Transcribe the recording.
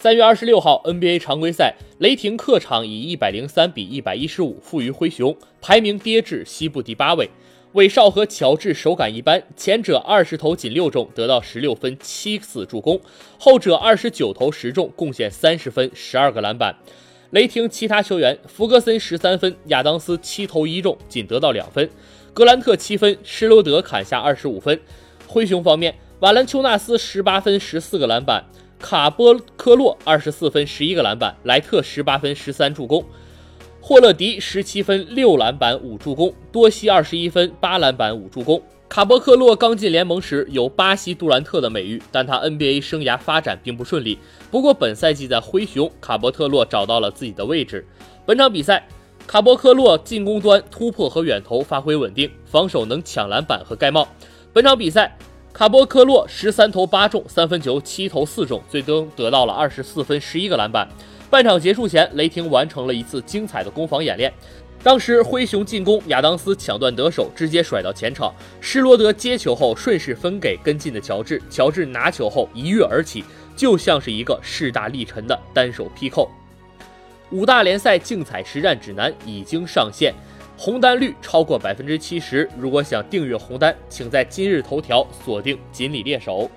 三月二十六号，NBA 常规赛，雷霆客场以一百零三比一百一十五负于灰熊，排名跌至西部第八位。韦少和乔治手感一般，前者二十投仅六中，得到十六分七次助攻；后者二十九投十中，贡献三十分十二个篮板。雷霆其他球员：弗格森十三分，亚当斯七投一中，仅得到两分；格兰特七分，施罗德砍下二十五分。灰熊方面，瓦兰丘纳斯十八分十四个篮板。卡波科洛二十四分十一个篮板，莱特十八分十三助攻，霍勒迪十七分六篮板五助攻，多西二十一分八篮板五助攻。卡波克洛刚进联盟时有巴西杜兰特的美誉，但他 NBA 生涯发展并不顺利。不过本赛季在灰熊，卡波特洛找到了自己的位置。本场比赛，卡波克洛进攻端突破和远投发挥稳定，防守能抢篮板和盖帽。本场比赛。卡波科洛十三投八中，三分球七投四中，最终得到了二十四分十一个篮板。半场结束前，雷霆完成了一次精彩的攻防演练。当时灰熊进攻，亚当斯抢断得手，直接甩到前场。施罗德接球后顺势分给跟进的乔治，乔治拿球后一跃而起，就像是一个势大力沉的单手劈扣。五大联赛竞彩实战指南已经上线。红单率超过百分之七十，如果想订阅红单，请在今日头条锁定锦鲤猎手。